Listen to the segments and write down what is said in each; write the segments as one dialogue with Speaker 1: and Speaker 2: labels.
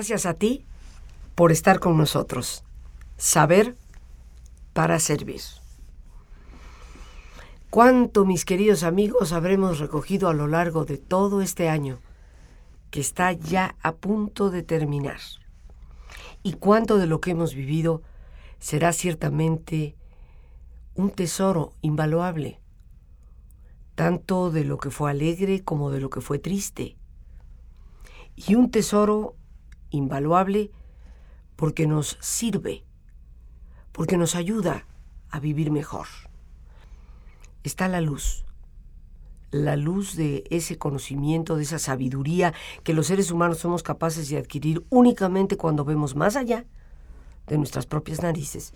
Speaker 1: Gracias a ti por estar con nosotros. Saber para servir. ¿Cuánto, mis queridos amigos, habremos recogido a lo largo de todo este año que está ya a punto de terminar? ¿Y cuánto de lo que hemos vivido será ciertamente un tesoro invaluable? Tanto de lo que fue alegre como de lo que fue triste. Y un tesoro invaluable porque nos sirve, porque nos ayuda a vivir mejor está la luz. La luz de ese conocimiento, de esa sabiduría que los seres humanos somos capaces de adquirir únicamente cuando vemos más allá de nuestras propias narices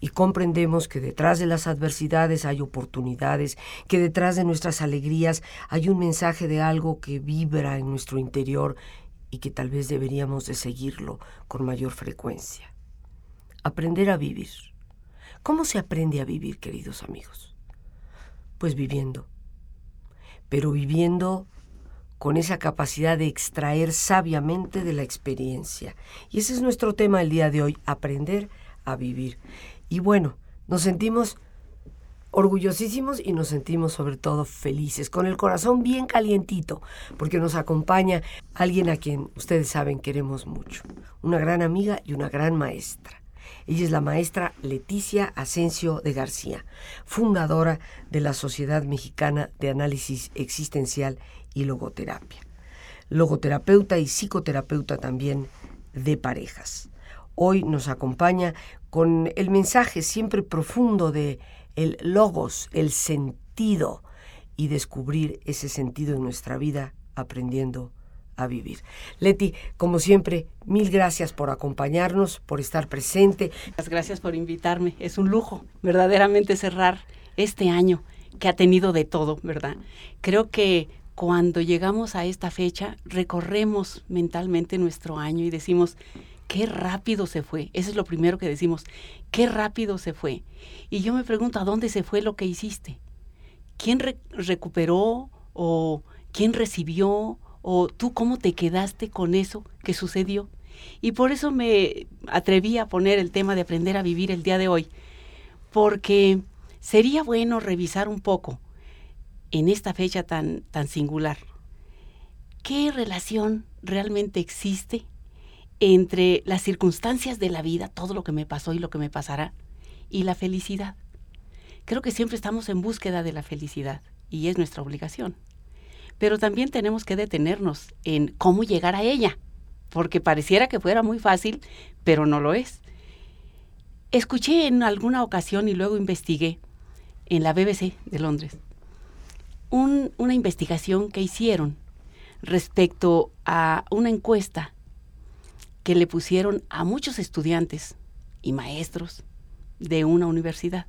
Speaker 1: y comprendemos que detrás de las adversidades hay oportunidades, que detrás de nuestras alegrías hay un mensaje de algo que vibra en nuestro interior y que tal vez deberíamos de seguirlo con mayor frecuencia. Aprender a vivir. ¿Cómo se aprende a vivir, queridos amigos? Pues viviendo. Pero viviendo con esa capacidad de extraer sabiamente de la experiencia. Y ese es nuestro tema el día de hoy, aprender a vivir. Y bueno, nos sentimos orgullosísimos y nos sentimos sobre todo felices, con el corazón bien calientito, porque nos acompaña alguien a quien ustedes saben queremos mucho, una gran amiga y una gran maestra. Ella es la maestra Leticia Asensio de García, fundadora de la Sociedad Mexicana de Análisis Existencial y Logoterapia. Logoterapeuta y psicoterapeuta también de parejas. Hoy nos acompaña con el mensaje siempre profundo de el logos, el sentido y descubrir ese sentido en nuestra vida aprendiendo a vivir. Leti, como siempre, mil gracias por acompañarnos, por estar presente.
Speaker 2: Gracias por invitarme. Es un lujo verdaderamente cerrar este año que ha tenido de todo, ¿verdad? Creo que cuando llegamos a esta fecha, recorremos mentalmente nuestro año y decimos, qué rápido se fue. Eso es lo primero que decimos, qué rápido se fue. Y yo me pregunto, ¿a dónde se fue lo que hiciste? ¿Quién recuperó o quién recibió o tú cómo te quedaste con eso que sucedió. Y por eso me atreví a poner el tema de aprender a vivir el día de hoy, porque sería bueno revisar un poco en esta fecha tan, tan singular, qué relación realmente existe entre las circunstancias de la vida, todo lo que me pasó y lo que me pasará, y la felicidad. Creo que siempre estamos en búsqueda de la felicidad y es nuestra obligación pero también tenemos que detenernos en cómo llegar a ella, porque pareciera que fuera muy fácil, pero no lo es. Escuché en alguna ocasión y luego investigué en la BBC de Londres una investigación que hicieron respecto a una encuesta que le pusieron a muchos estudiantes y maestros de una universidad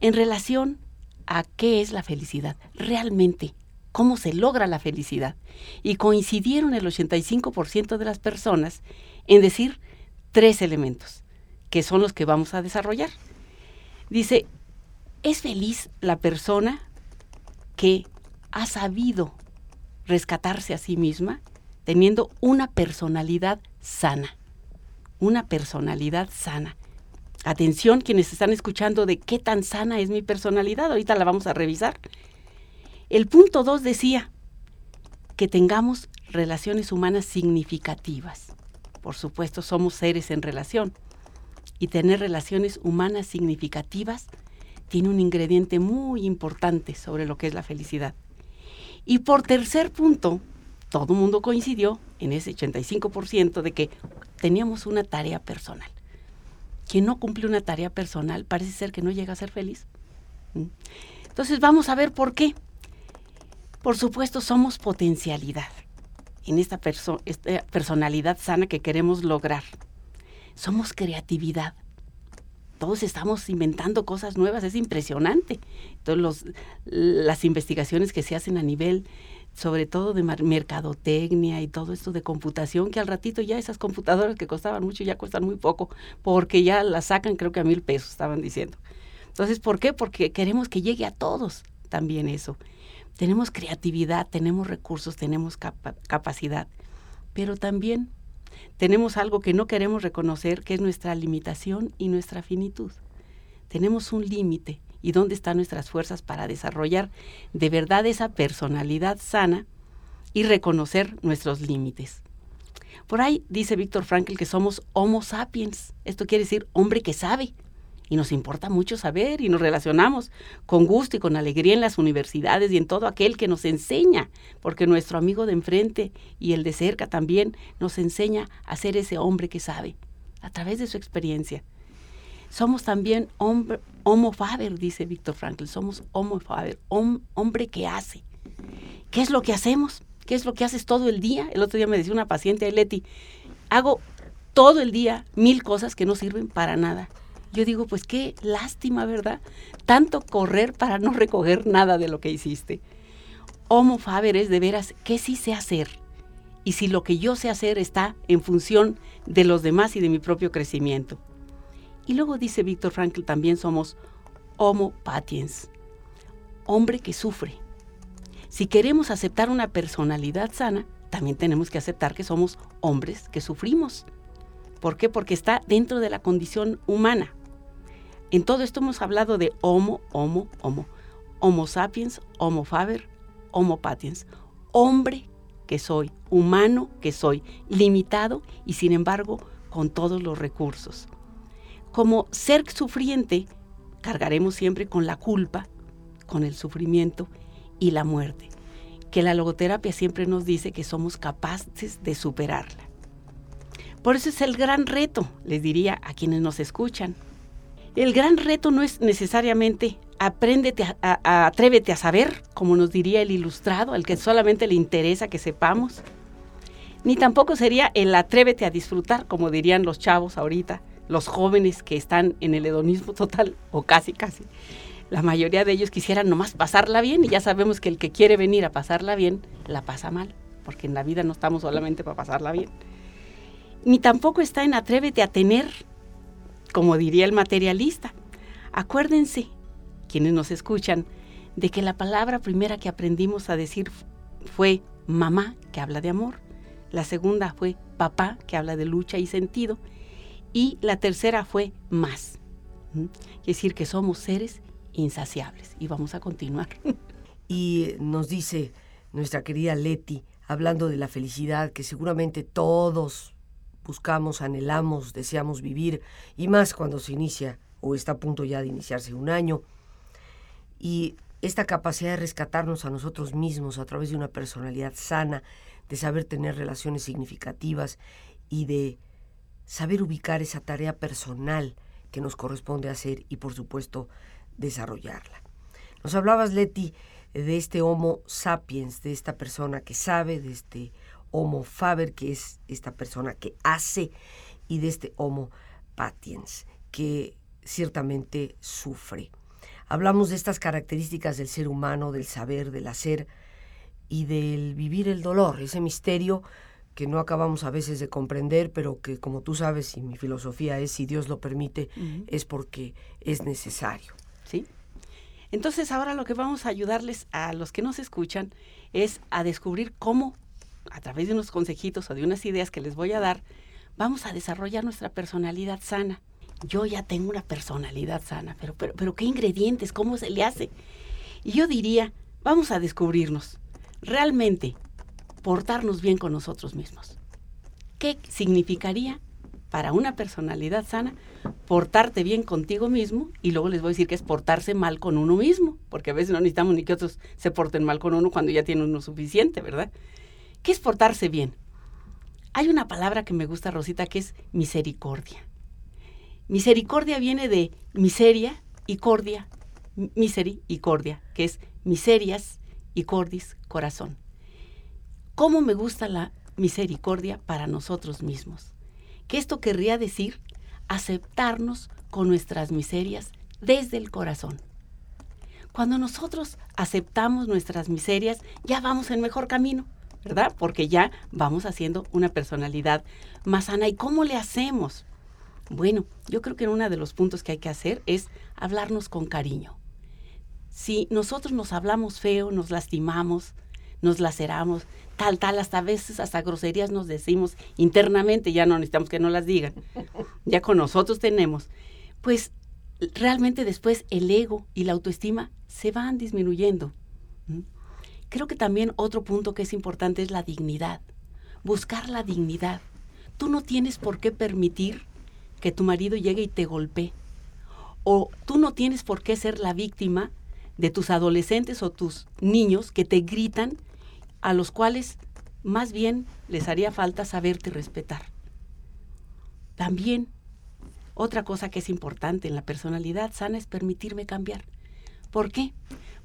Speaker 2: en relación a qué es la felicidad realmente cómo se logra la felicidad. Y coincidieron el 85% de las personas en decir tres elementos, que son los que vamos a desarrollar. Dice, es feliz la persona que ha sabido rescatarse a sí misma teniendo una personalidad sana. Una personalidad sana. Atención quienes están escuchando de qué tan sana es mi personalidad. Ahorita la vamos a revisar. El punto 2 decía que tengamos relaciones humanas significativas. Por supuesto, somos seres en relación. Y tener relaciones humanas significativas tiene un ingrediente muy importante sobre lo que es la felicidad. Y por tercer punto, todo el mundo coincidió en ese 85% de que teníamos una tarea personal. Quien no cumple una tarea personal parece ser que no llega a ser feliz. ¿Mm? Entonces vamos a ver por qué. Por supuesto, somos potencialidad en esta, personalidad sana que queremos lograr. Somos creatividad. Todos estamos inventando cosas nuevas, es impresionante. Todas las investigaciones que se hacen a nivel, sobre todo de mercadotecnia y todo esto de computación, que al ratito ya esas computadoras que costaban mucho ya cuestan muy poco, porque ya las sacan creo que a mil pesos, estaban diciendo. Entonces, ¿por qué? Porque queremos que llegue a todos también eso. Tenemos creatividad, tenemos recursos, tenemos capacidad, pero también tenemos algo que no queremos reconocer, que es nuestra limitación y nuestra finitud. Tenemos un límite y dónde están nuestras fuerzas para desarrollar de verdad esa personalidad sana y reconocer nuestros límites. Por ahí dice Víctor Frankl que somos Homo sapiens. Esto quiere decir hombre que sabe. Y nos importa mucho saber y nos relacionamos con gusto y con alegría en las universidades y en todo aquel que nos enseña, porque nuestro amigo de enfrente y el de cerca también nos enseña a ser ese hombre que sabe, a través de su experiencia. Somos también hombre, homo faber, dice Víctor Frankl, somos homo faber, hombre que hace. ¿Qué es lo que hacemos? ¿Qué es lo que haces todo el día? El otro día me decía una paciente, Leti, hago todo el día mil cosas que no sirven para nada. Yo digo, pues qué lástima, ¿verdad? Tanto correr para no recoger nada de lo que hiciste. Homo faber es de veras, ¿qué sí sé hacer? Y si lo que yo sé hacer está en función de los demás y de mi propio crecimiento. Y luego dice Víctor Frankl, también somos homo patiens, hombre que sufre. Si queremos aceptar una personalidad sana, también tenemos que aceptar que somos hombres que sufrimos. ¿Por qué? Porque está dentro de la condición humana. En todo esto hemos hablado de homo, homo, homo. Homo sapiens, homo faber, homo patiens. Hombre que soy, humano que soy, limitado y sin embargo con todos los recursos. Como ser sufriente, cargaremos siempre con la culpa, con el sufrimiento y la muerte, que la logoterapia siempre nos dice que somos capaces de superarla. Por eso es el gran reto, les diría a quienes nos escuchan. El gran reto no es necesariamente apréndete a, atrévete a saber, como nos diría el ilustrado, al que solamente le interesa que sepamos, ni tampoco sería el atrévete a disfrutar, como dirían los chavos ahorita, los jóvenes que están en el hedonismo total, o casi, casi. La mayoría de ellos quisieran nomás pasarla bien y ya sabemos que el que quiere venir a pasarla bien, la pasa mal, porque en la vida no estamos solamente para pasarla bien. Ni tampoco está en atrévete a tener, como diría el materialista. Acuérdense, quienes nos escuchan, de que la palabra primera que aprendimos a decir fue mamá, que habla de amor. La segunda fue papá, que habla de lucha y sentido y la tercera fue más. Es decir, que somos seres insaciables. Y vamos a continuar.
Speaker 1: Y nos dice nuestra querida Leti, hablando de la felicidad que seguramente todos buscamos, anhelamos, deseamos vivir, y más cuando se inicia o está a punto ya de iniciarse un año. Y esta capacidad de rescatarnos a nosotros mismos a través de una personalidad sana, de saber tener relaciones significativas y de saber ubicar esa tarea personal que nos corresponde hacer y por supuesto desarrollarla. Nos hablabas, Leti, de este Homo sapiens, de esta persona que sabe, de este Homo faber, que es esta persona que hace, y de este Homo patiens, que ciertamente sufre. Hablamos de estas características del ser humano, del saber, del hacer y del vivir el dolor, ese misterio que no acabamos a veces de comprender, pero que como tú sabes y mi filosofía es, si Dios lo permite, es porque es necesario.
Speaker 2: Sí. Entonces ahora lo que vamos a ayudarles a los que nos escuchan es a descubrir cómo, a través de unos consejitos o de unas ideas que les voy a dar, vamos a desarrollar nuestra personalidad sana. Yo ya tengo una personalidad sana, pero, pero, pero ¿qué ingredientes? ¿Cómo se le hace? Y yo diría, vamos a descubrirnos. Realmente, portarnos bien con nosotros mismos. ¿Qué significaría para una personalidad sana portarte bien contigo mismo? Y luego les voy a decir que es portarse mal con uno mismo, porque a veces no necesitamos ni que otros se porten mal con uno cuando ya tiene uno suficiente, ¿verdad? ¿Qué es portarse bien? Hay una palabra que me gusta, Rosita, que es misericordia. Misericordia viene de miseria y cordia, misericordia, que es miserias y cordis, corazón cómo me gusta la misericordia para nosotros mismos. Que esto querría decir aceptarnos con nuestras miserias desde el corazón. Cuando nosotros aceptamos nuestras miserias, ya vamos en mejor camino, ¿verdad? Porque ya vamos haciendo una personalidad más sana. ¿Y cómo le hacemos? Bueno, yo creo que uno de los puntos que hay que hacer es hablarnos con cariño. Si nosotros nos hablamos feo, nos lastimamos, nos laceramos, tal, tal, hasta a veces, hasta groserías nos decimos internamente, ya no necesitamos que nos las digan, ya con nosotros tenemos. Pues realmente después el ego y la autoestima se van disminuyendo. Creo que también otro punto que es importante es la dignidad, buscar la dignidad. Tú no tienes por qué permitir que tu marido llegue y te golpee. O tú no tienes por qué ser la víctima de tus adolescentes o tus niños que te gritan, a los cuales más bien les haría falta saberte respetar. También, otra cosa que es importante en la personalidad sana es permitirme cambiar. ¿Por qué?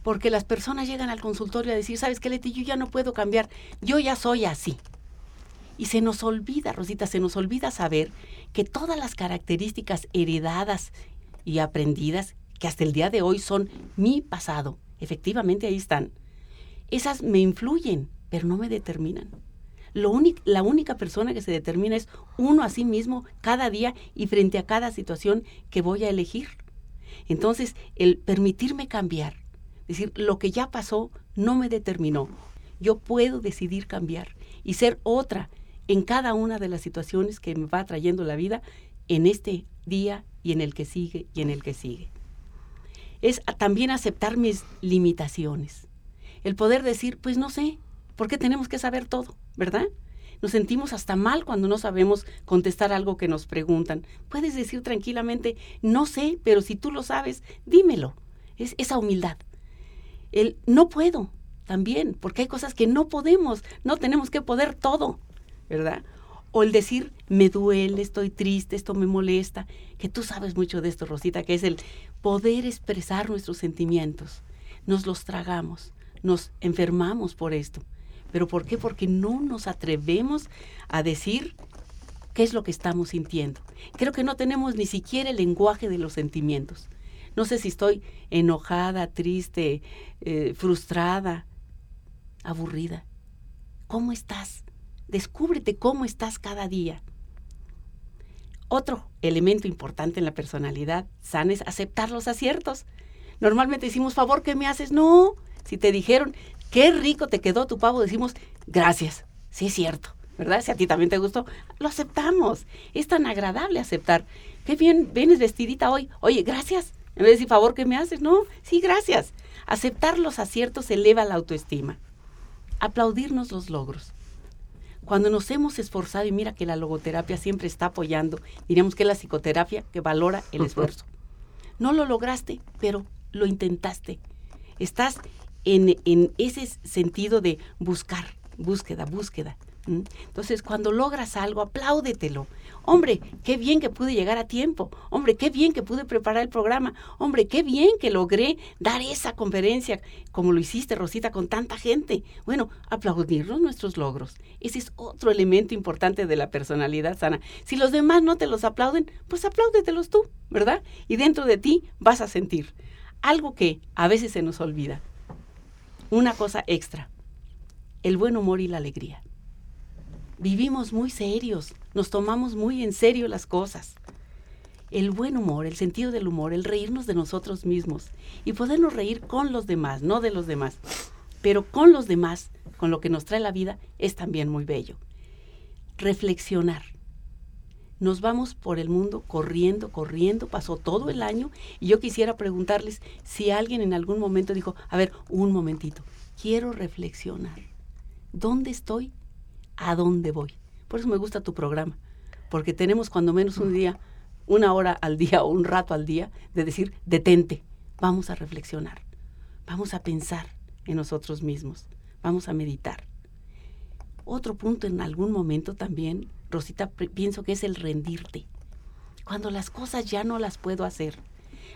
Speaker 2: Porque las personas llegan al consultorio a decir, ¿sabes qué, Leti? Yo ya no puedo cambiar, yo ya soy así. Y se nos olvida, Rosita, se nos olvida saber que todas las características heredadas y aprendidas, que hasta el día de hoy son mi pasado, efectivamente ahí están, esas me influyen, pero no me determinan. Lo la única persona que se determina es uno a sí mismo cada día y frente a cada situación que voy a elegir. Entonces, el permitirme cambiar, decir, lo que ya pasó no me determinó. Yo puedo decidir cambiar y ser otra en cada una de las situaciones que me va trayendo la vida en este día y en el que sigue y en el que sigue. Es también aceptar mis limitaciones. El poder decir, pues no sé, ¿por qué tenemos que saber todo? ¿Verdad? Nos sentimos hasta mal cuando no sabemos contestar algo que nos preguntan. Puedes decir tranquilamente, no sé, pero si tú lo sabes, dímelo. Es esa humildad. El no puedo también, porque hay cosas que no podemos, no tenemos que poder todo. ¿verdad? O el decir, me duele, estoy triste, esto me molesta, que tú sabes mucho de esto, Rosita, que es el poder expresar nuestros sentimientos. Nos los tragamos, nos enfermamos por esto. ¿Pero por qué? Porque no nos atrevemos a decir qué es lo que estamos sintiendo. Creo que no tenemos ni siquiera el lenguaje de los sentimientos. No sé si estoy enojada, triste, eh, frustrada, aburrida. ¿Cómo estás? Descúbrete cómo estás cada día. Otro elemento importante en la personalidad sana es aceptar los aciertos. Normalmente decimos, favor, ¿qué me haces? No, si te dijeron, qué rico te quedó tu pavo, decimos, gracias. Sí es cierto, ¿verdad? Si a ti también te gustó, lo aceptamos. Es tan agradable aceptar. Qué bien vienes vestidita hoy. Oye, gracias. En vez de decir, favor, ¿qué me haces? No, sí, gracias. Aceptar los aciertos eleva la autoestima. Aplaudirnos los logros. Cuando nos hemos esforzado, y mira que la logoterapia siempre está apoyando, diríamos que es la psicoterapia que valora el esfuerzo. No lo lograste, pero lo intentaste. Estás en, ese sentido de buscar, búsqueda, búsqueda. Entonces, cuando logras algo, apláudetelo. Hombre, qué bien que pude llegar a tiempo. Hombre, qué bien que pude preparar el programa. Hombre, qué bien que logré dar esa conferencia como lo hiciste, Rosita, con tanta gente. Bueno, aplaudirnos nuestros logros. Ese es otro elemento importante de la personalidad sana. Si los demás no te los aplauden, pues apláudetelos tú, ¿verdad? Y dentro de ti vas a sentir algo que a veces se nos olvida. Una cosa extra, el buen humor y la alegría vivimos muy serios, nos tomamos muy en serio las cosas. El buen humor, el sentido del humor, el reírnos de nosotros mismos y podernos reír con los demás, no de los demás, pero con los demás, con lo que nos trae la vida, es también muy bello. Reflexionar. Nos vamos por el mundo corriendo, corriendo, pasó todo el año y yo quisiera preguntarles si alguien en algún momento dijo, a ver, un momentito, quiero reflexionar. ¿Dónde estoy a dónde voy. Por eso me gusta tu programa, porque tenemos cuando menos un día, una hora al día o un rato al día de decir, detente, vamos a reflexionar, vamos a pensar en nosotros mismos, vamos a meditar. Otro punto en algún momento también, Rosita, pienso que es el rendirte. Cuando las cosas ya no las puedo hacer,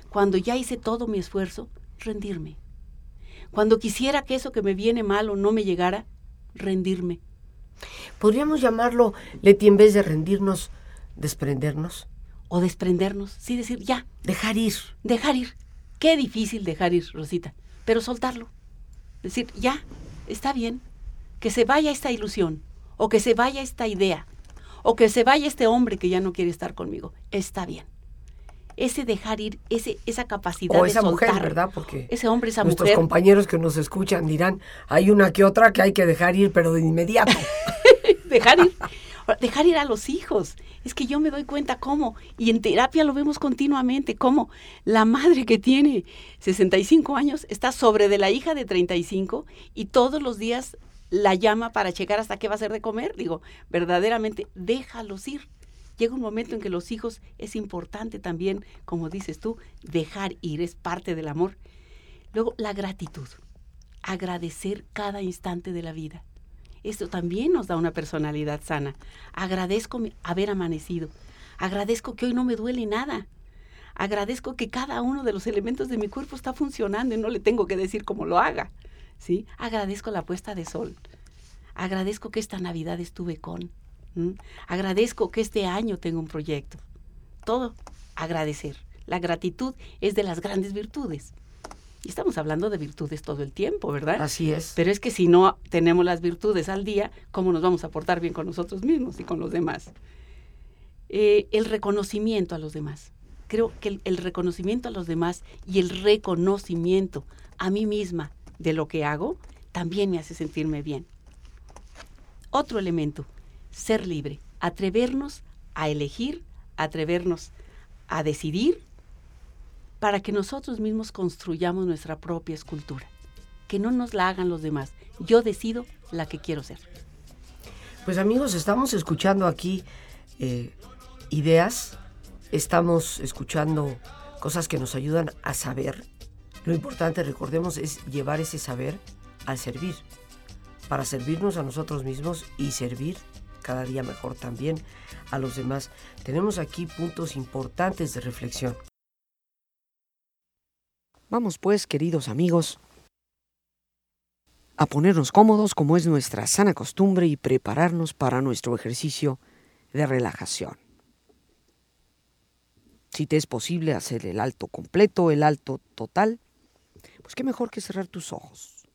Speaker 2: cuando ya hice todo mi esfuerzo, rendirme. Cuando quisiera que eso que me viene mal o no me llegara, rendirme.
Speaker 1: Podríamos llamarlo, Leti, en vez de rendirnos, desprendernos.
Speaker 2: O desprendernos, sí decir ya.
Speaker 1: Dejar ir.
Speaker 2: Dejar ir. Qué difícil dejar ir, Rosita. Pero soltarlo. Decir, ya, está bien. Que se vaya esta ilusión. O que se vaya esta idea. O que se vaya este hombre que ya no quiere estar conmigo. Está bien. ese dejar ir, ese, esa capacidad
Speaker 3: O
Speaker 2: de
Speaker 3: esa mujer. ¿verdad? Porque
Speaker 2: Ese hombre, esa
Speaker 3: nuestros
Speaker 2: mujer.
Speaker 3: compañeros que nos escuchan dirán, hay una que otra que hay que dejar ir, pero de inmediato.
Speaker 2: dejar ir, dejar ir a los hijos. Es que yo me doy cuenta cómo, y en terapia lo vemos continuamente, cómo la madre que tiene 65 años está sobre de la hija de 35 y todos los días la llama para checar hasta qué va a hacer de comer. Digo, verdaderamente, déjalos ir. Llega un momento en que los hijos es importante también, como dices tú, dejar ir, es parte del amor. Luego, la gratitud, agradecer cada instante de la vida. Esto también nos da una personalidad sana. Agradezco haber amanecido. Agradezco que hoy no me duele nada. Agradezco que cada uno de los elementos de mi cuerpo está funcionando y no le tengo que decir cómo lo haga. ¿Sí? Agradezco la puesta de sol. Agradezco que esta Navidad estuve con. Agradezco que este año tengo un proyecto. Todo agradecer. La gratitud es de las grandes virtudes. Y estamos hablando de virtudes todo el tiempo, ¿verdad?
Speaker 3: Así es.
Speaker 2: Pero es que si no tenemos las virtudes al día, ¿cómo nos vamos a portar bien con nosotros mismos y con los demás? Eh, el reconocimiento a los demás. Creo que el, el reconocimiento a los demás y el reconocimiento a mí misma de lo que hago también me hace sentirme bien. Otro elemento, ser libre, atrevernos a elegir, atrevernos a decidir para que nosotros mismos construyamos nuestra propia escultura. Que no nos la hagan los demás. Yo decido la que quiero ser.
Speaker 3: Pues amigos, estamos escuchando aquí eh, ideas, estamos escuchando cosas que nos ayudan a saber. Lo importante, recordemos, es llevar ese saber al servir, para servirnos a nosotros mismos y servir cada día mejor también a los demás. Tenemos aquí puntos importantes de reflexión. Vamos pues, queridos amigos, a ponernos cómodos como es nuestra sana costumbre y prepararnos para nuestro ejercicio de relajación. Si te es posible hacer el alto completo, el alto total, pues qué mejor que cerrar tus ojos.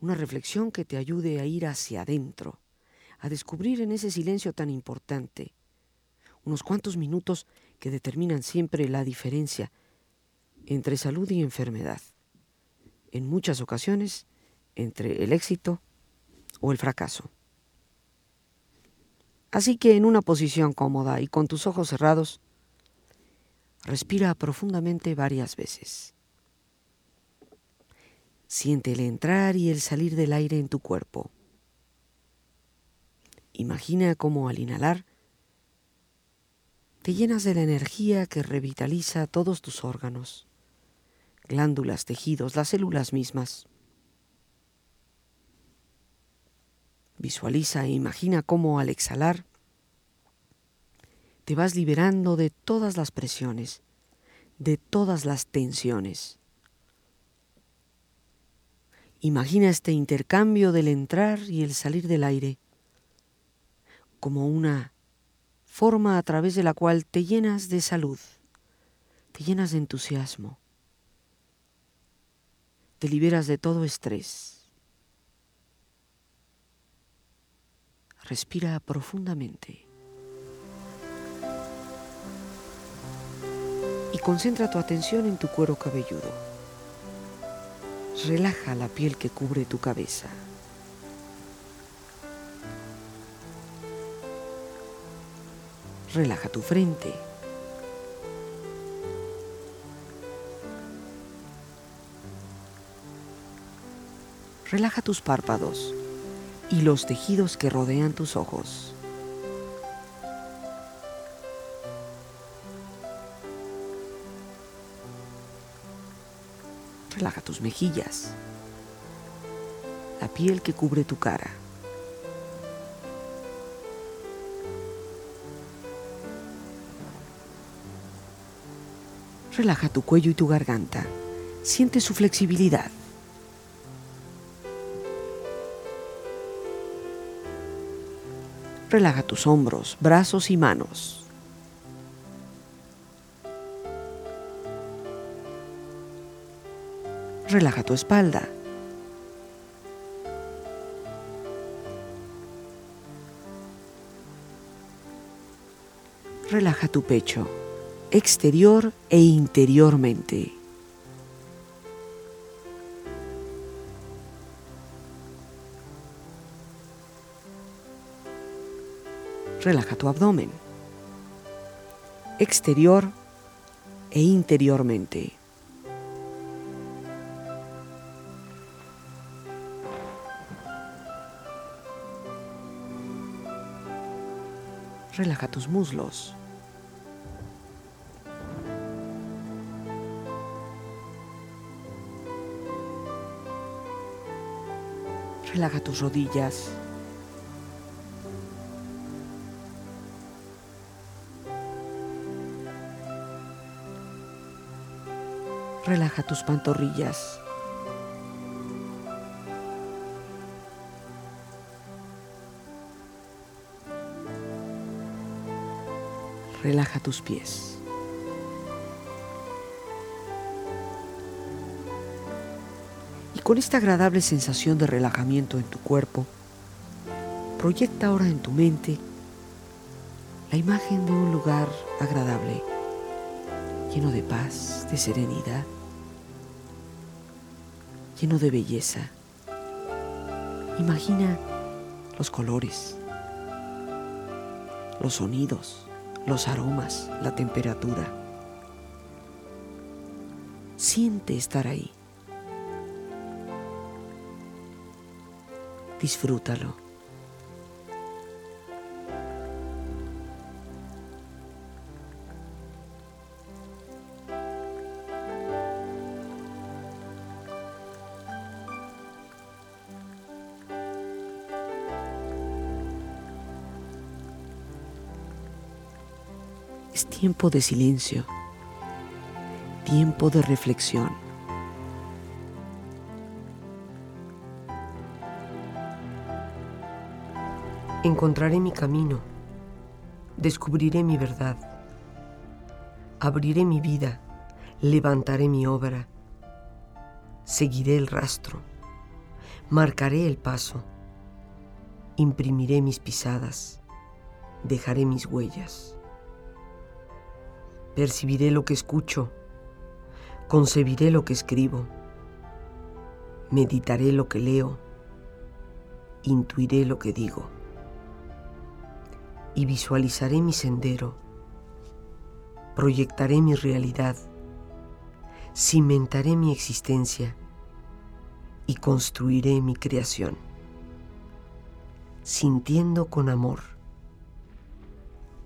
Speaker 3: Una reflexión que te ayude a ir hacia adentro, a descubrir en ese silencio tan importante unos cuantos minutos que determinan siempre la diferencia entre salud y enfermedad. En muchas ocasiones, entre el éxito o el fracaso. Así que en una posición cómoda y con tus ojos cerrados, respira profundamente varias veces. Siente el entrar y el salir del aire en tu cuerpo. Imagina cómo al inhalar te llenas de la energía que revitaliza todos tus órganos, glándulas, tejidos, las células mismas. Visualiza e imagina cómo al exhalar te vas liberando de todas las presiones, de todas las tensiones. Imagina este intercambio del entrar y el salir del aire como una forma a través de la cual te llenas de salud, te llenas de entusiasmo, te liberas de todo estrés. Respira profundamente. Y concentra tu atención en tu cuero cabelludo. Relaja la piel que cubre tu cabeza. Relaja tu frente. Relaja tus párpados y los tejidos que rodean tus ojos. Relaja tus mejillas, la piel que cubre tu cara. Relaja tu cuello y tu garganta. Siente su flexibilidad. Relaja tus hombros, brazos y manos. Relaja tu espalda. Relaja tu pecho exterior e interiormente. Relaja tu abdomen, exterior e interiormente. Relaja tus muslos. Relaja tus rodillas. Relaja tus pantorrillas. Relaja tus pies. Y con esta agradable sensación de relajamiento en tu cuerpo, proyecta ahora en tu mente la imagen de un lugar agradable, lleno de paz, de serenidad lleno de belleza. Imagina los colores, los sonidos, los aromas, la temperatura. Siente estar ahí. Disfrútalo. Tiempo de silencio, tiempo de reflexión.
Speaker 1: Encontraré mi camino, descubriré mi verdad, abriré mi vida, levantaré mi obra, seguiré el rastro, marcaré el paso, imprimiré mis pisadas, dejaré mis huellas percibiré lo que escucho, concebiré lo que escribo, meditaré lo que leo, intuiré lo que digo. Y visualizaré mi sendero, proyectaré mi realidad, cimentaré mi existencia. Y construiré mi creación, sintiendo con amor,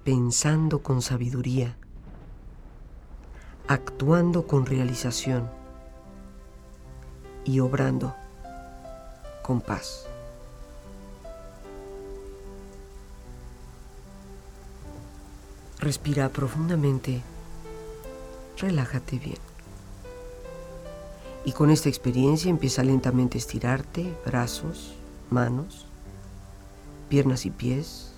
Speaker 1: pensando con sabiduría, actuando con realización y obrando con paz. Respira profundamente, relájate bien. Y con esta experiencia empieza lentamente a estirarte, brazos, manos, piernas y pies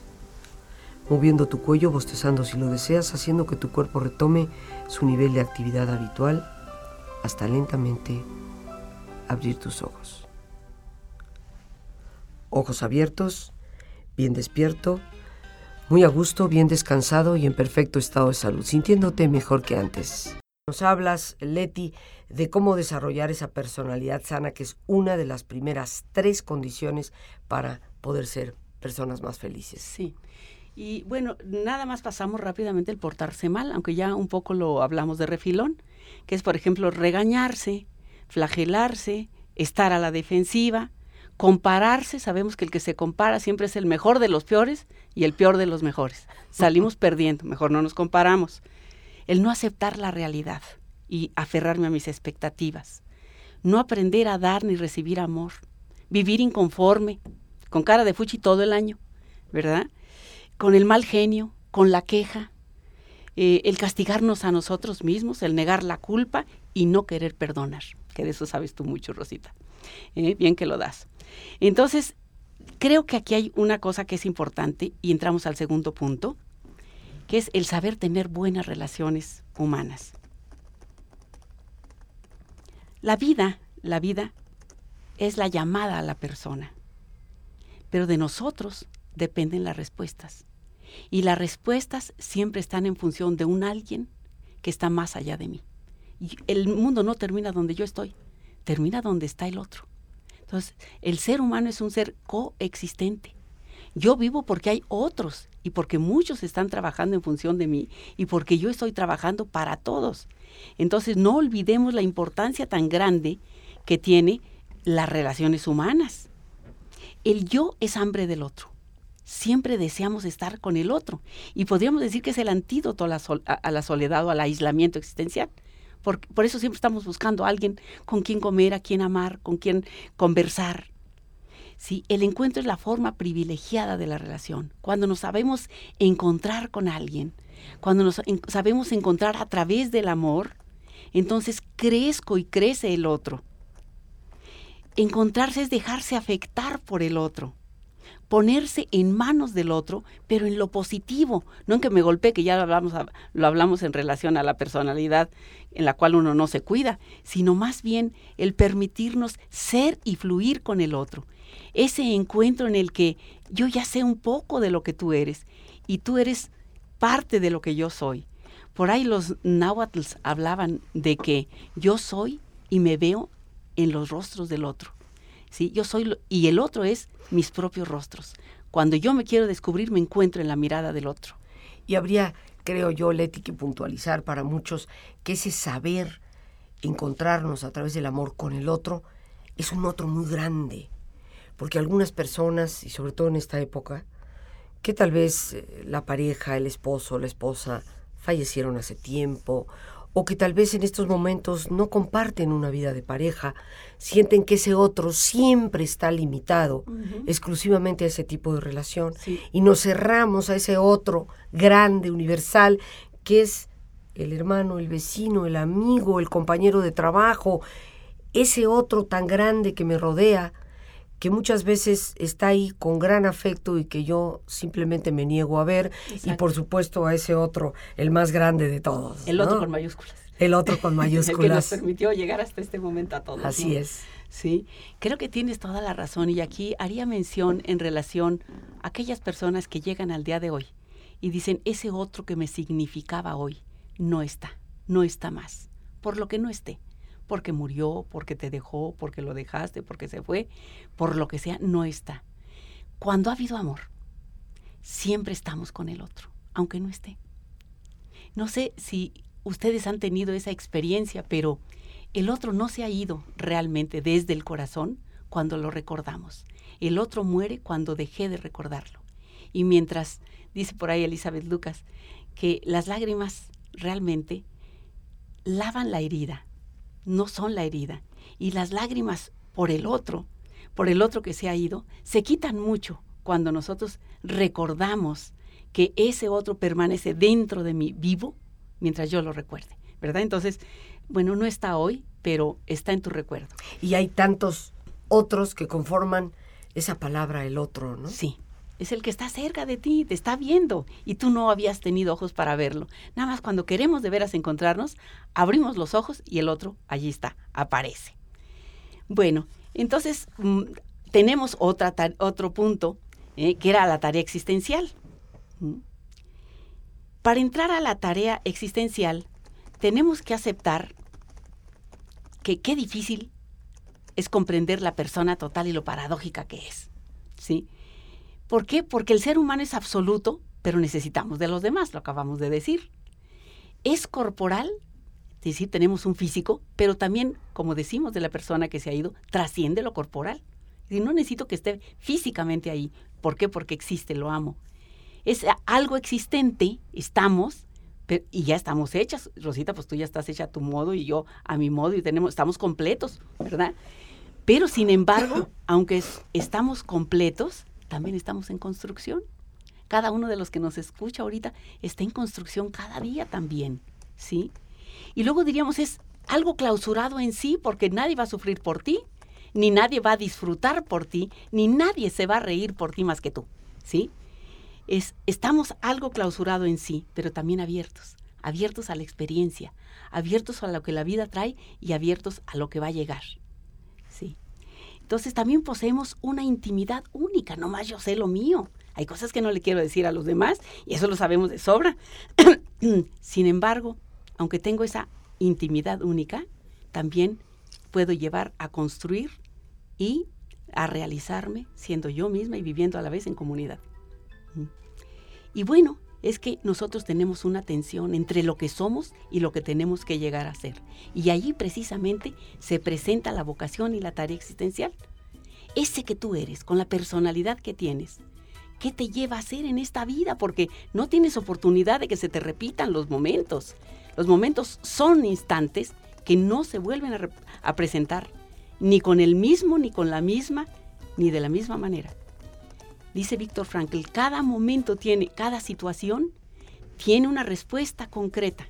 Speaker 1: moviendo tu cuello, bostezando si lo deseas, haciendo que tu cuerpo retome su nivel de actividad habitual hasta lentamente abrir tus ojos. Ojos abiertos, bien despierto, muy a gusto, bien descansado y en perfecto estado de salud, sintiéndote mejor que antes. Nos hablas, Leti, de cómo desarrollar esa personalidad sana, que es una de las primeras tres condiciones para poder ser personas más felices.
Speaker 2: Sí. Y bueno, nada más pasamos rápidamente el portarse mal, aunque ya un poco lo hablamos de refilón, que es, por ejemplo, regañarse, flagelarse, estar a la defensiva, compararse, sabemos que el que se compara siempre es el mejor de los peores y el peor de los mejores. Salimos perdiendo, mejor no nos comparamos. El no aceptar la realidad y aferrarme a mis expectativas. No aprender a dar ni recibir amor. Vivir inconforme, con cara de fuchi todo el año, ¿verdad? Con el mal genio, con la queja, eh, el castigarnos a nosotros mismos, el negar la culpa y no querer perdonar, que de eso sabes tú mucho, Rosita. Eh, bien que lo das. Entonces, creo que aquí hay una cosa que es importante y entramos al segundo punto, que es el saber tener buenas relaciones humanas. La vida, la vida es la llamada a la persona, pero de nosotros dependen las respuestas. Y las respuestas siempre están en función de un alguien que está más allá de mí. Y el mundo no termina donde yo estoy, termina donde está el otro. Entonces, el ser humano es un ser coexistente. Yo vivo porque hay otros y porque muchos están trabajando en función de mí y porque yo estoy trabajando para todos. Entonces, no olvidemos la importancia tan grande que tiene las relaciones humanas. El yo es hambre del otro. Siempre deseamos estar con el otro. Y podríamos decir que es el antídoto a la, soledad o al aislamiento existencial. Por, por eso siempre estamos buscando a alguien con quien comer, a quien amar, con quien conversar. ¿sí? El encuentro es la forma privilegiada de la relación. Cuando nos sabemos encontrar con alguien, cuando nos sabemos encontrar a través del amor, entonces crezco y crece el otro. Encontrarse es dejarse afectar por el otro ponerse en manos del otro, pero en lo positivo, no en que me golpee, que ya lo hablamos, lo hablamos en relación a la personalidad en la cual uno no se cuida, sino más bien el permitirnos ser y fluir con el otro. Ese encuentro en el que yo ya sé un poco de lo que tú eres y tú eres parte de lo que yo soy. Por ahí los náhuatls hablaban de que yo soy y me veo en los rostros del otro. ¿Sí? Yo soy y el otro es mis propios rostros. Cuando yo me quiero descubrir, me encuentro en la mirada del otro.
Speaker 1: Y habría, creo yo, Leti, que puntualizar para muchos que ese saber encontrarnos a través del amor con el otro es un otro muy grande. Porque algunas personas, y sobre todo en esta época, que tal vez eh, la pareja, el esposo, la esposa fallecieron hace tiempo o que tal vez en estos momentos no comparten una vida de pareja, sienten que ese otro siempre está limitado exclusivamente a ese tipo de relación y nos cerramos a ese otro grande, universal, que es el hermano, el vecino, el amigo, el compañero de trabajo, ese otro tan grande que me rodea, que muchas veces está ahí con gran afecto y que yo simplemente me niego a ver y por supuesto a ese otro, el más grande de todos.
Speaker 2: El otro con mayúsculas.
Speaker 1: El otro con mayúsculas.
Speaker 2: el que nos permitió llegar hasta este momento a todos.
Speaker 1: Así es.
Speaker 2: Sí, creo que tienes toda la razón y aquí haría mención en relación a aquellas personas que llegan al día de hoy y dicen, ese otro que me significaba hoy no está, no está más, por lo que no esté porque murió, porque te dejó, porque lo dejaste, porque se fue, por lo que sea, no está. Cuando ha habido amor, siempre estamos con el otro, aunque no esté. No sé si ustedes han tenido esa experiencia, pero el otro no se ha ido realmente desde el corazón cuando lo recordamos. El otro muere cuando dejé de recordarlo. Y mientras, dice por ahí Elizabeth Lucas, que las lágrimas realmente lavan la herida, no son la herida. Y las lágrimas por el otro, por el otro que se ha ido, se quitan mucho cuando nosotros recordamos que ese otro permanece dentro de mí vivo mientras yo lo recuerde, ¿verdad? Entonces, bueno, no está hoy, pero está en tu recuerdo.
Speaker 1: Y hay tantos otros que conforman esa palabra el otro, ¿no?
Speaker 2: Sí es el que está cerca de ti, te está viendo y tú no habías tenido ojos para verlo. Nada más cuando queremos de veras encontrarnos, abrimos los ojos y el otro allí está, aparece. Bueno, entonces mm, tenemos otra otro punto eh, que era la tarea existencial. ¿Mm? Para entrar a la tarea existencial, tenemos que aceptar que qué difícil es comprender la persona total y lo paradójica que es. ¿sí? ¿Por qué? Porque el ser humano es absoluto, pero necesitamos de los demás, lo acabamos de decir. Es corporal, es decir, tenemos un físico, pero también, como decimos de la persona que se ha ido, trasciende lo corporal. Y no necesito que esté físicamente ahí. ¿Por qué? Porque existe, lo amo. Es algo existente, estamos, y ya estamos hechas. Rosita, pues tú ya estás hecha a tu modo y yo a mi modo y tenemos, estamos completos, ¿verdad? Pero sin embargo, aunque estamos completos, también estamos en construcción. Cada uno de los que nos escucha ahorita está en construcción cada día también, ¿sí? Y luego diríamos, es algo clausurado en sí porque nadie va a sufrir por ti, ni nadie va a disfrutar por ti, ni nadie se va a reír por ti más que tú, ¿sí? Es, estamos algo clausurado en sí, pero también abiertos, abiertos a la experiencia, abiertos a lo que la vida trae y abiertos a lo que va a llegar, ¿sí? Entonces también poseemos una intimidad única, no más yo sé lo mío. Hay cosas que no le quiero decir a los demás y eso lo sabemos de sobra. Sin embargo, aunque tengo esa intimidad única, también puedo llevar a construir y a realizarme siendo yo misma y viviendo a la vez en comunidad. Y bueno, es que nosotros tenemos una tensión entre lo que somos y lo que tenemos que llegar a ser. Y allí precisamente se presenta la vocación y la tarea existencial. Ese que tú eres, con la personalidad que tienes, ¿qué te lleva a ser en esta vida? Porque no tienes oportunidad de que se te repitan los momentos. Los momentos son instantes que no se vuelven a, a presentar, ni con el mismo, ni con la misma, ni de la misma manera dice Víctor Frankl, cada momento tiene, cada situación tiene una respuesta concreta.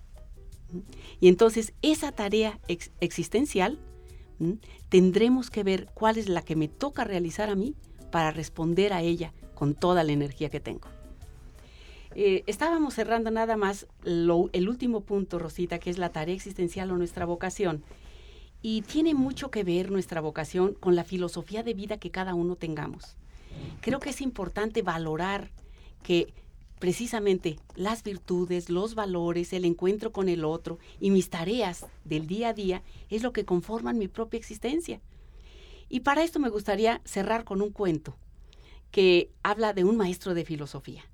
Speaker 2: Y entonces esa tarea existencial tendremos que ver cuál es la que me toca realizar a mí para responder a ella con toda la energía que tengo. Eh, estábamos cerrando nada más el último punto, Rosita, que es la tarea existencial o nuestra vocación. Y tiene mucho que ver nuestra vocación con la filosofía de vida que cada uno tengamos creo que es importante valorar que precisamente las virtudes, los valores, el encuentro con el otro y mis tareas del día a día es lo que conforman mi propia existencia. Y para esto me gustaría cerrar con un cuento que habla de un maestro de filosofía.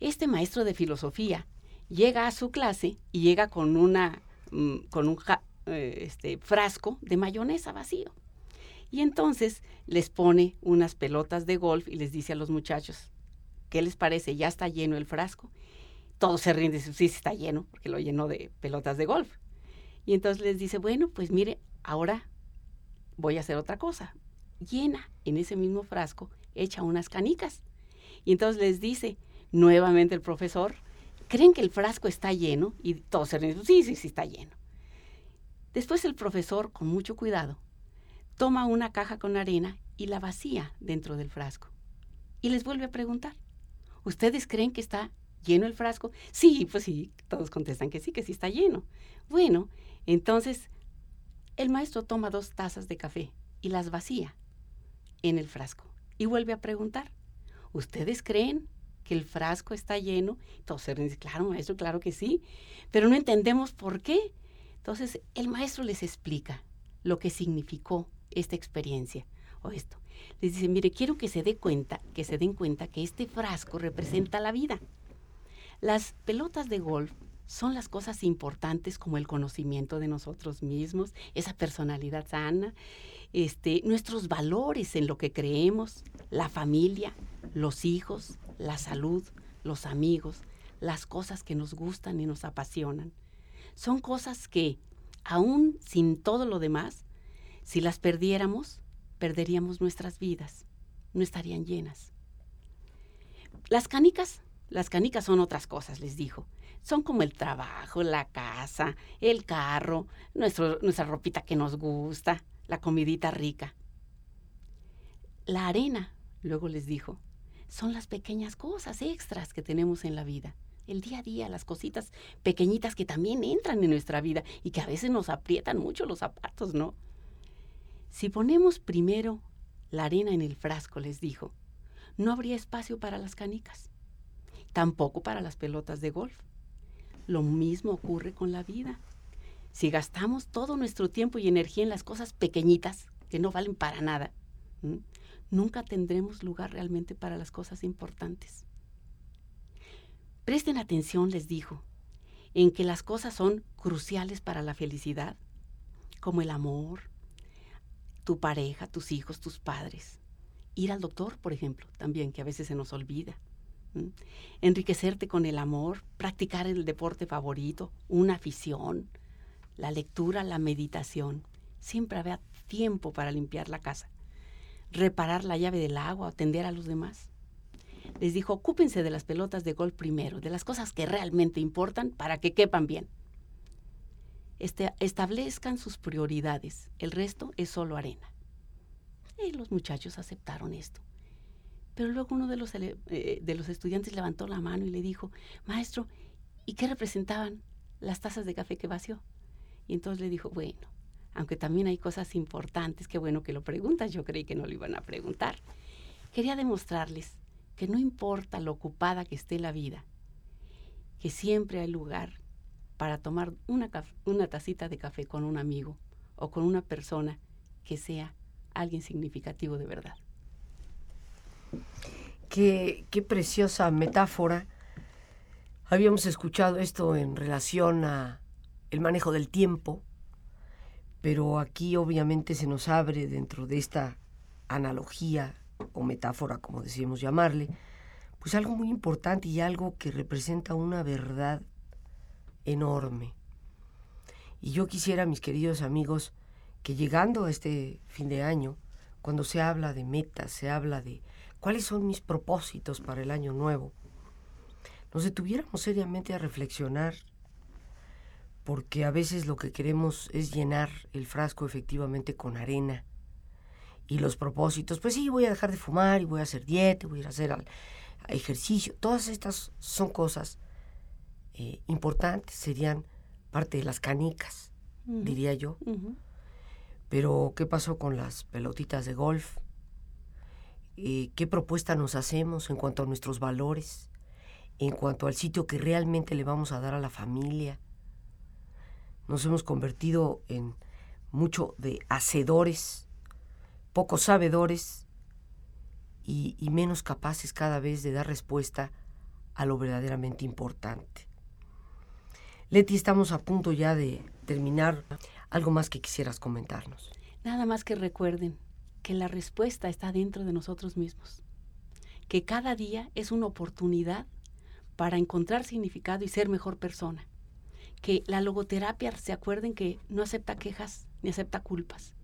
Speaker 2: Este maestro de filosofía llega a su clase y llega con una mm, con un eh, este, frasco de mayonesa vacío. Y entonces les pone unas pelotas de golf y les dice a los muchachos, ¿qué les parece? ¿Ya está lleno el frasco? Todos se ríen y dicen, sí, está lleno, porque lo llenó de pelotas de golf. Y entonces les dice, bueno, pues mire, ahora voy a hacer otra cosa. Llena en ese mismo frasco, echa unas canicas. Y entonces les dice, nuevamente el profesor, ¿creen que el frasco está lleno? Y todos se ríen, sí, sí, sí está lleno. Después el profesor, con mucho cuidado, toma una caja con arena y la vacía dentro del frasco. Y les vuelve a preguntar, ¿ustedes creen que está lleno el frasco? Sí, pues sí, todos contestan que sí, que sí está lleno. Bueno, entonces el maestro toma dos tazas de café y las vacía en el frasco y vuelve a preguntar, ¿ustedes creen que el frasco está lleno? Todos se dicen, claro, maestro, claro que sí, pero no entendemos por qué. Entonces el maestro les explica lo que significó esta experiencia o esto. Les dice, mire, quiero que se dé cuenta, que se den cuenta que este frasco representa la vida. Las pelotas de golf son las cosas importantes como el conocimiento de nosotros mismos, esa personalidad sana, este, nuestros valores en lo que creemos, la familia, los hijos, la salud, los amigos, las cosas que nos gustan y nos apasionan. Son cosas que, aún sin todo lo demás, si las perdiéramos, perderíamos nuestras vidas, no estarían llenas. Las canicas, las canicas son otras cosas, les dijo. Son como el trabajo, la casa, el carro, nuestra ropita que nos gusta, la comidita rica. La arena, luego les dijo, son las pequeñas cosas extras que tenemos en la vida. El día a día, las cositas pequeñitas que también entran en nuestra vida y que a veces nos aprietan mucho los zapatos, ¿no? Si ponemos primero la arena en el frasco, les dijo, no habría espacio para las canicas, tampoco para las pelotas de golf. Lo mismo ocurre con la vida. Si gastamos todo nuestro tiempo y energía en las cosas pequeñitas, que no valen para nada, nunca tendremos lugar realmente para las cosas importantes. Presten atención, les dijo, en que las cosas son cruciales para la felicidad, como el amor, tu pareja, tus hijos, tus padres. Ir al doctor, por ejemplo, también, que a veces se nos olvida. Enriquecerte con el amor, practicar el deporte favorito, una afición, la lectura, la meditación. Siempre había tiempo para limpiar la casa, reparar la llave del agua, atender a los demás. Les dijo, ocúpense de las pelotas de gol primero, de las cosas que realmente importan para que quepan bien. Este, establezcan sus prioridades, el resto es solo arena. Y los muchachos aceptaron esto. Pero luego uno de los, eh, de los estudiantes levantó la mano y le dijo, maestro, ¿y qué representaban las tazas de café que vació? Y entonces le dijo, bueno, aunque también hay cosas importantes, qué bueno que lo preguntas, yo creí que no lo iban a preguntar. Quería demostrarles que no importa lo ocupada que esté la vida, que siempre hay lugar para tomar una, una tacita de café con un amigo o con una persona que sea alguien significativo de verdad.
Speaker 1: Qué, qué preciosa metáfora. Habíamos escuchado esto en relación a el manejo del tiempo, pero aquí obviamente se nos abre dentro de esta analogía o metáfora, como decíamos llamarle, pues algo muy importante y algo que representa una verdad enorme. Y yo quisiera, mis queridos amigos, que llegando a este fin de año, cuando se habla de metas, se habla de cuáles son mis propósitos para el año nuevo, nos detuviéramos seriamente a reflexionar, porque a veces lo que queremos es llenar el frasco efectivamente con arena. Y los propósitos, pues sí, voy a dejar de fumar y voy a hacer dieta, voy a hacer ejercicio. Todas estas son cosas eh, importantes, serían parte de las canicas, diría yo. Pero, ¿qué pasó con las pelotitas de golf? Eh, ¿Qué propuesta nos hacemos en cuanto a nuestros valores? En cuanto al sitio que realmente le vamos a dar a la familia. Nos hemos convertido en mucho de hacedores, pocos sabedores y, y menos capaces cada vez de dar respuesta a lo verdaderamente importante. Leti, estamos a punto ya de terminar. ¿Algo más que quisieras comentarnos?
Speaker 2: Nada más que recuerden que la respuesta está dentro de nosotros mismos, que cada día es una oportunidad para encontrar significado y ser mejor persona, que la logoterapia, se acuerden que no acepta quejas ni acepta culpas.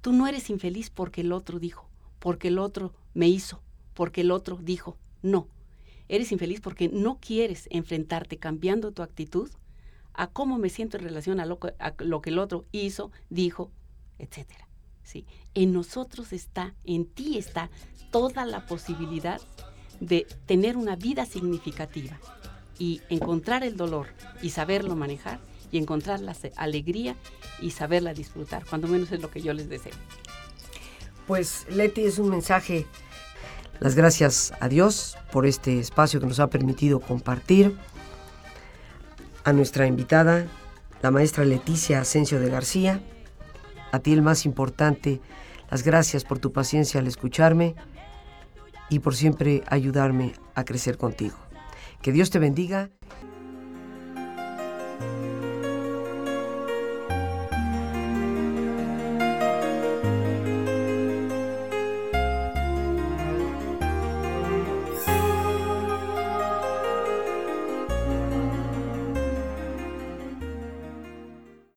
Speaker 2: Tú no eres infeliz porque el otro dijo, porque el otro me hizo, porque el otro dijo, no. Eres infeliz porque no quieres enfrentarte cambiando tu actitud a cómo me siento en relación a lo, que, el otro hizo, dijo, etcétera. ¿sí? En nosotros está, en ti está toda la posibilidad de tener una vida significativa y encontrar el dolor y saberlo manejar y encontrar la alegría y saberla disfrutar, cuando menos es lo que yo les deseo.
Speaker 1: Pues Leti es un mensaje. Las gracias a Dios por este espacio que nos ha permitido compartir a nuestra invitada, la maestra Leticia Asensio de García, a ti el más importante, las gracias por tu paciencia al escucharme y por siempre ayudarme a crecer contigo. Que Dios te bendiga